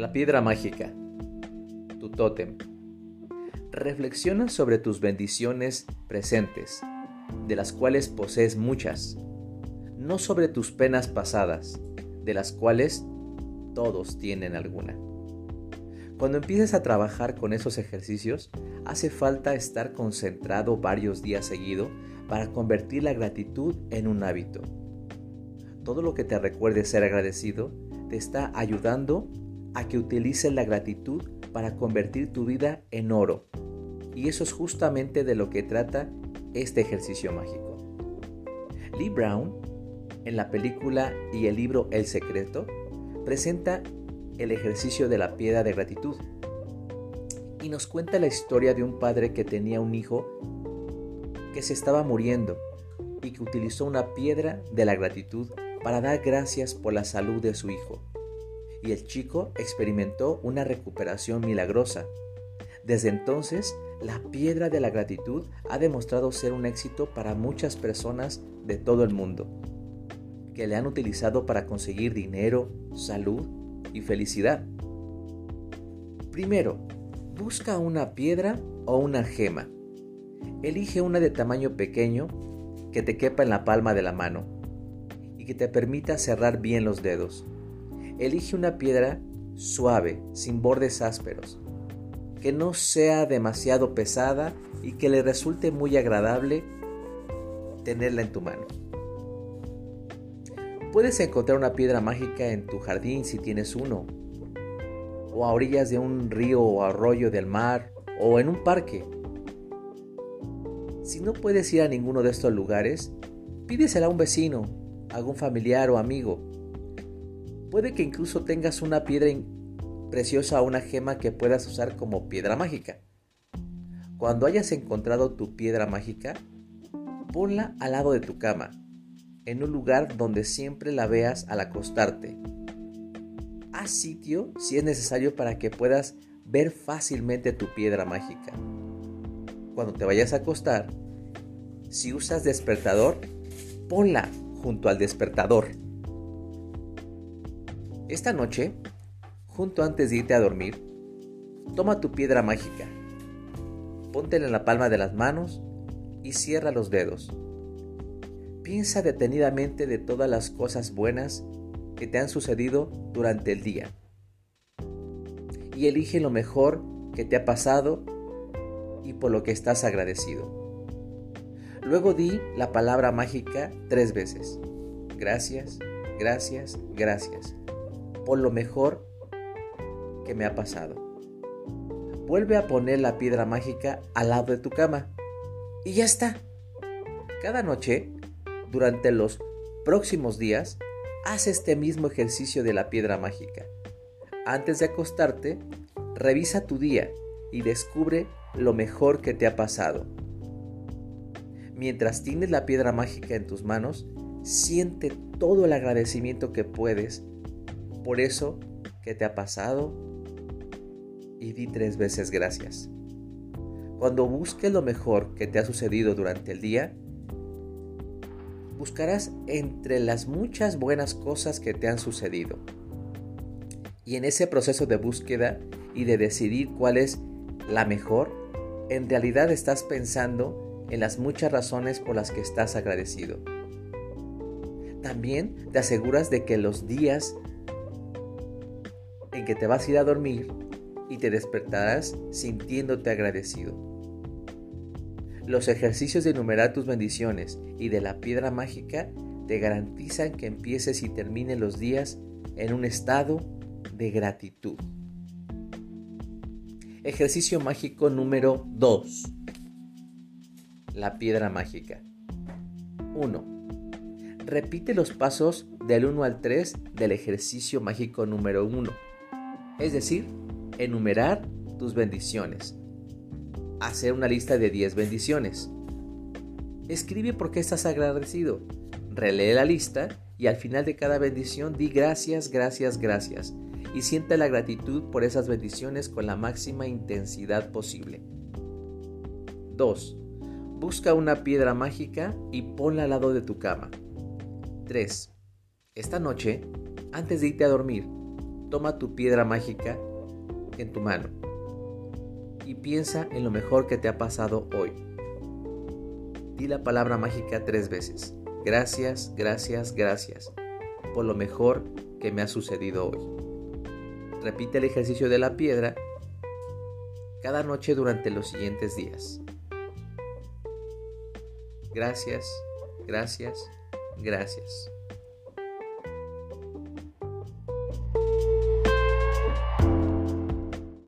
La piedra mágica. Tu tótem. Reflexiona sobre tus bendiciones presentes, de las cuales posees muchas, no sobre tus penas pasadas, de las cuales todos tienen alguna. Cuando empieces a trabajar con esos ejercicios, hace falta estar concentrado varios días seguidos para convertir la gratitud en un hábito. Todo lo que te recuerde ser agradecido te está ayudando a que utilices la gratitud para convertir tu vida en oro. Y eso es justamente de lo que trata este ejercicio mágico. Lee Brown, en la película y el libro El Secreto, presenta el ejercicio de la piedra de gratitud y nos cuenta la historia de un padre que tenía un hijo que se estaba muriendo y que utilizó una piedra de la gratitud para dar gracias por la salud de su hijo y el chico experimentó una recuperación milagrosa. Desde entonces, la piedra de la gratitud ha demostrado ser un éxito para muchas personas de todo el mundo, que le han utilizado para conseguir dinero, salud y felicidad. Primero, busca una piedra o una gema. Elige una de tamaño pequeño que te quepa en la palma de la mano y que te permita cerrar bien los dedos. Elige una piedra suave, sin bordes ásperos, que no sea demasiado pesada y que le resulte muy agradable tenerla en tu mano. Puedes encontrar una piedra mágica en tu jardín si tienes uno, o a orillas de un río o arroyo del mar, o en un parque. Si no puedes ir a ninguno de estos lugares, pídesela a un vecino, a algún familiar o amigo Puede que incluso tengas una piedra preciosa o una gema que puedas usar como piedra mágica. Cuando hayas encontrado tu piedra mágica, ponla al lado de tu cama, en un lugar donde siempre la veas al acostarte. Haz sitio si es necesario para que puedas ver fácilmente tu piedra mágica. Cuando te vayas a acostar, si usas despertador, ponla junto al despertador. Esta noche, junto antes de irte a dormir, toma tu piedra mágica, póntela en la palma de las manos y cierra los dedos. Piensa detenidamente de todas las cosas buenas que te han sucedido durante el día y elige lo mejor que te ha pasado y por lo que estás agradecido. Luego di la palabra mágica tres veces. Gracias, gracias, gracias por lo mejor que me ha pasado. Vuelve a poner la piedra mágica al lado de tu cama. Y ya está. Cada noche, durante los próximos días, haz este mismo ejercicio de la piedra mágica. Antes de acostarte, revisa tu día y descubre lo mejor que te ha pasado. Mientras tienes la piedra mágica en tus manos, siente todo el agradecimiento que puedes por eso que te ha pasado y di tres veces gracias. Cuando busques lo mejor que te ha sucedido durante el día, buscarás entre las muchas buenas cosas que te han sucedido. Y en ese proceso de búsqueda y de decidir cuál es la mejor, en realidad estás pensando en las muchas razones por las que estás agradecido. También te aseguras de que los días en que te vas a ir a dormir y te despertarás sintiéndote agradecido. Los ejercicios de enumerar tus bendiciones y de la piedra mágica te garantizan que empieces y termines los días en un estado de gratitud. Ejercicio mágico número 2. La piedra mágica. 1. Repite los pasos del 1 al 3 del ejercicio mágico número 1 es decir, enumerar tus bendiciones. Hacer una lista de 10 bendiciones. Escribe por qué estás agradecido. Relee la lista y al final de cada bendición di gracias, gracias, gracias. Y siente la gratitud por esas bendiciones con la máxima intensidad posible. 2. Busca una piedra mágica y ponla al lado de tu cama. 3. Esta noche, antes de irte a dormir, Toma tu piedra mágica en tu mano y piensa en lo mejor que te ha pasado hoy. Di la palabra mágica tres veces. Gracias, gracias, gracias por lo mejor que me ha sucedido hoy. Repite el ejercicio de la piedra cada noche durante los siguientes días. Gracias, gracias, gracias.